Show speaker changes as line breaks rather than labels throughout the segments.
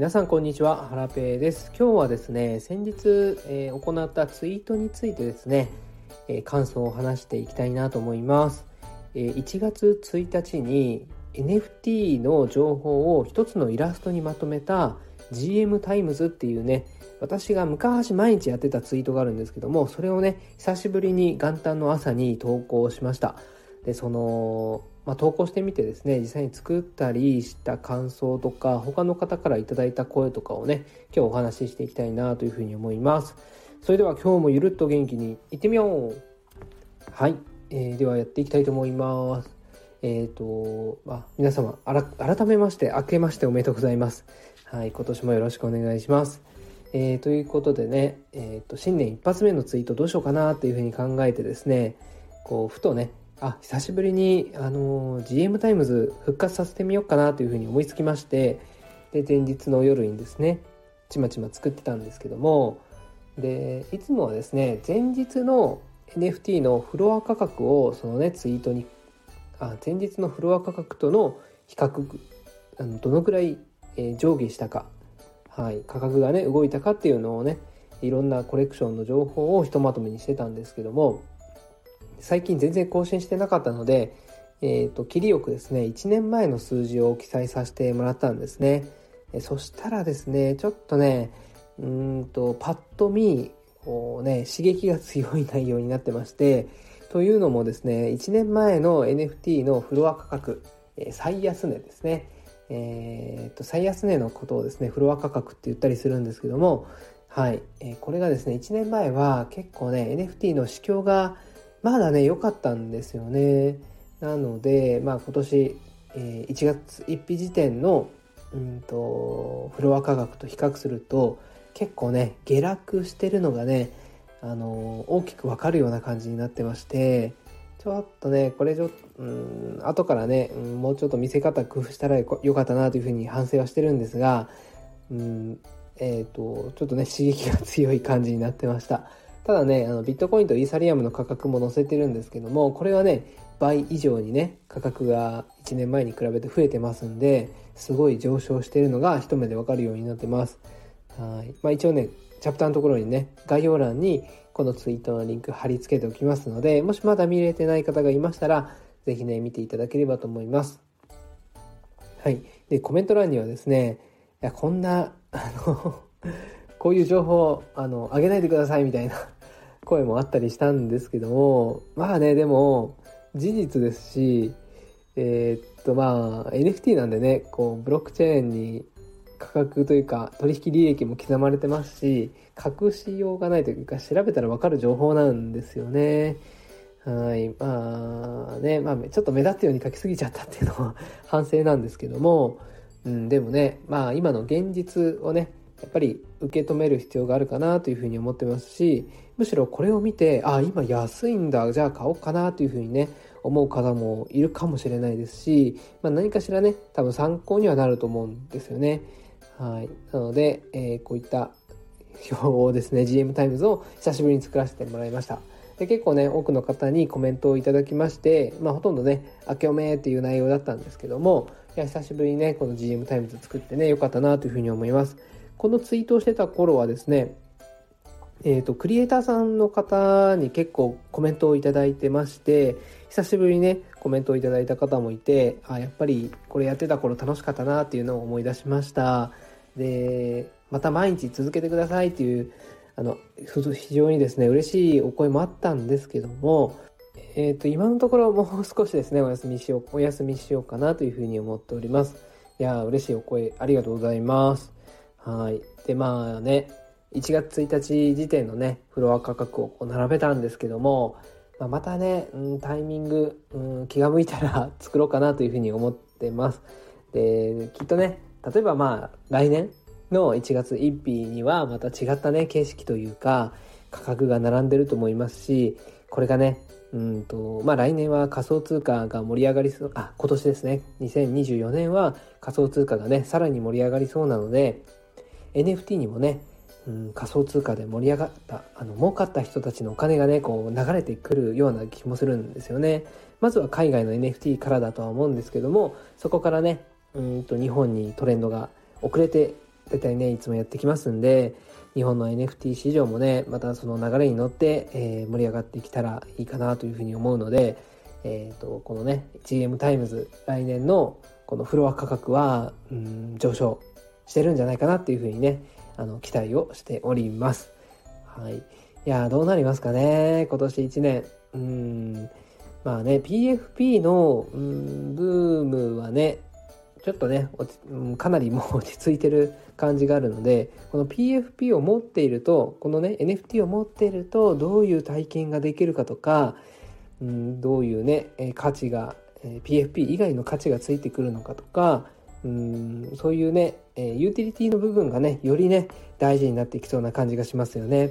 皆さんこんにちは、ハラペーです。今日はですね、先日、えー、行ったツイートについてですね、えー、感想を話していきたいなと思います。えー、1月1日に NFT の情報を一つのイラストにまとめた GM タイムズっていうね、私が昔毎日やってたツイートがあるんですけども、それをね、久しぶりに元旦の朝に投稿しました。で、その、まあ、投稿してみてですね実際に作ったりした感想とか他の方から頂いた声とかをね今日お話ししていきたいなというふうに思います。それでは今日もゆるっと元気にいってみよう。はい、えー、ではやっていきたいと思います。えっ、ー、と、まあ、皆様改めまして明けましておめでとうございます。はい今年もよろしくお願いします。えー、ということでね、えーと新年一発目のツイートどうしようかなっていうふうに考えてですねこうふとねあ久しぶりにあの GM タイムズ復活させてみようかなというふうに思いつきましてで前日の夜にですねちまちま作ってたんですけどもでいつもはですね前日の NFT のフロア価格をそのねツイートにあ前日のフロア価格との比較あのどのくらい、えー、上下したか、はい、価格がね動いたかっていうのをねいろんなコレクションの情報をひとまとめにしてたんですけども最近全然更新してなかったので、えーと、切りよくですね1年前の数字を記載させてもらったんですね。えそしたらですねちょっとねうんとパッと見こうね刺激が強い内容になってましてというのもですね1年前の NFT のフロア価格、え、最安値ですね。えー、と最安値のことをですねフロア価格って言ったりするんですけどもはい、え、これがですね1年前は結構ね NFT の市況がまだね良かったんですよね。なのでまあ今年、え、1月1日時点のうんとフロア価格と比較すると結構ね下落してるのがねあの大きくわかるような感じになってましてちょっとねこれちょうん後からね、もうちょっと見せ方工夫したらよかったなというふうに反省はしてるんですがうんえっ、ー、とちょっとね刺激が強い感じになってました。ただねあのビットコインとイーサリアムの価格も載せてるんですけどもこれはね倍以上にね価格が1年前に比べて増えてますんですごい上昇しているのが一目でわかるようになってます。はい、まあ、一応ねチャプターのところにね概要欄にこのツイートのリンク貼り付けておきますのでもしまだ見れてない方がいましたら是非ね見ていただければと思います。はい。でコメント欄にはですねいやこんなあのこういう情報あの上げないでくださいみたいな声もあったりしたんですけどもまあねでも事実ですしえー、っとまあ NFT なんでねこうブロックチェーンに価格というか取引履歴も刻まれてますし隠しようがないというか調べたら分かる情報なんですよね。はいまあねまあちょっと目立つように書きすぎちゃったっていうのは反省なんですけども、うん、でもねまあ今の現実をねやっぱり受け止める必要があるかなというふうに思ってますしむしろこれを見てあ今安いんだじゃあ買おうかなというふうにね思う方もいるかもしれないですし、まあ、何かしらね多分参考にはなると思うんですよね。はい、なので、えー、こういった表をですね GM タイムズを久しぶりに作らせてもらいました。で結構ね多くの方にコメントをいただきまして、まあ、ほとんどね「明けおめ」っていう内容だったんですけどもいや久しぶりにねこの GM タイムズ作ってねよかったなというふうに思います。このツイートをしてた頃はですね、えっ、ー、と、クリエイターさんの方に結構コメントをいただいてまして、久しぶりにね、コメントをいただいた方もいて、あ、やっぱりこれやってた頃楽しかったなっていうのを思い出しました。で、また毎日続けてくださいっていう、あの、非常にですね、嬉しいお声もあったんですけども、えっ、ー、と、今のところもう少しですね、お休みしよう、お休みしようかなというふうに思っております。いや、嬉しいお声ありがとうございます。はい。で、まあね、1月1日時点のね、フロア価格を並べたんですけども、まあ、またね、うん、タイミング、うん、気が向いたら 作ろうかなというふうに思ってます。で、きっとね、例えばまあ、来年の1月1日にはまた違ったね、形式というか、価格が並んでると思いますし、これがね、うんと、まあ来年は仮想通貨が盛り上がりそう、あ、今年ですね、2024年は仮想通貨がね、さらに盛り上がりそうなので、NFT にもね、うん、仮想通貨で盛り上がったあの儲かった人たちのお金がねこう流れてくるような気もするんですよね。まずは海外の NFT からだとは思うんですけどもそこからねうんと日本にトレンドが遅れて大体ねいつもやってきますんで日本の NFT 市場もねまたその流れに乗って、えー、盛り上がってきたらいいかなというふうに思うので、えーと、このね GM タイムズ来年のこのフロア価格はうん上昇してるんじゃないかなっていうふうにねあの期待をしております。はい、いやどうなりますかね今年1年。うん。まあね PFP のうんブームはねちょっとねかなり もう落ち着いてる感じがあるのでこの PFP を持っているとこのね NFT を持っているとどういう体験ができるかとか、うん、どういうね価値が PFP 以外の価値がついてくるのかとかうんそういうねえユーティリティの部分がねよりね大事になってきそうな感じがしますよね。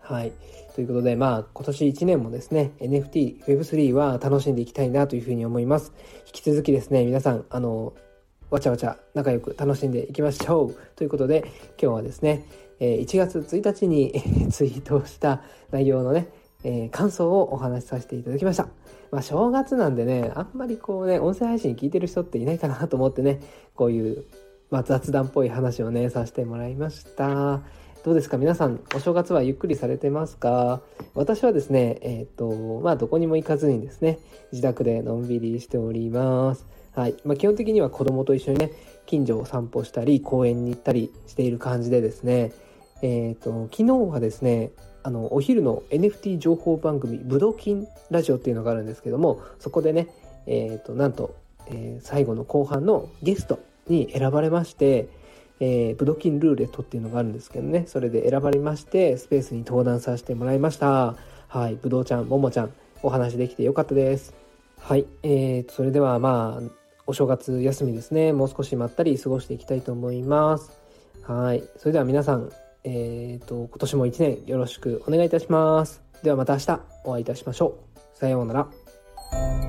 はい。ということで、まあ、今年1年もですね、NFT、Web3 は楽しんでいきたいなというふうに思います。引き続きですね、皆さん、あの、わちゃわちゃ仲良く楽しんでいきましょう。ということで、今日はですね、1月1日に ツイートした内容のね、えー、感想をお話しさせていただきました。まあ、正月なんでね、あんまりこうね、音声配信聞いてる人っていないかなと思ってね、こういう、まあ、雑談っぽい話をね、させてもらいました。どうですか？皆さん、お正月はゆっくりされてますか？私はですね、えっ、ー、と、まあ、どこにも行かずにですね、自宅でのんびりしております。はい。まあ、基本的には子供と一緒にね、近所を散歩したり、公園に行ったりしている感じでですね、えっ、ー、と、昨日はですね、あの、お昼の NFT 情報番組、ブドキンラジオっていうのがあるんですけども、そこでね、え、ー、と、なんと、えー、最後の後半のゲストに選ばれまして、えー、ブドキンルーレットっていうのがあるんですけどね、それで選ばれまして、スペースに登壇させてもらいました。はい、ぶどうちゃん、ももちゃん、お話できてよかったです。はい、えー、それではまあ、お正月休みですね、もう少しまったり過ごしていきたいと思います。はい、それでは皆さん、えっ、ー、と、今年も一年よろしくお願いいたします。ではまた明日お会いいたしましょう。さようなら。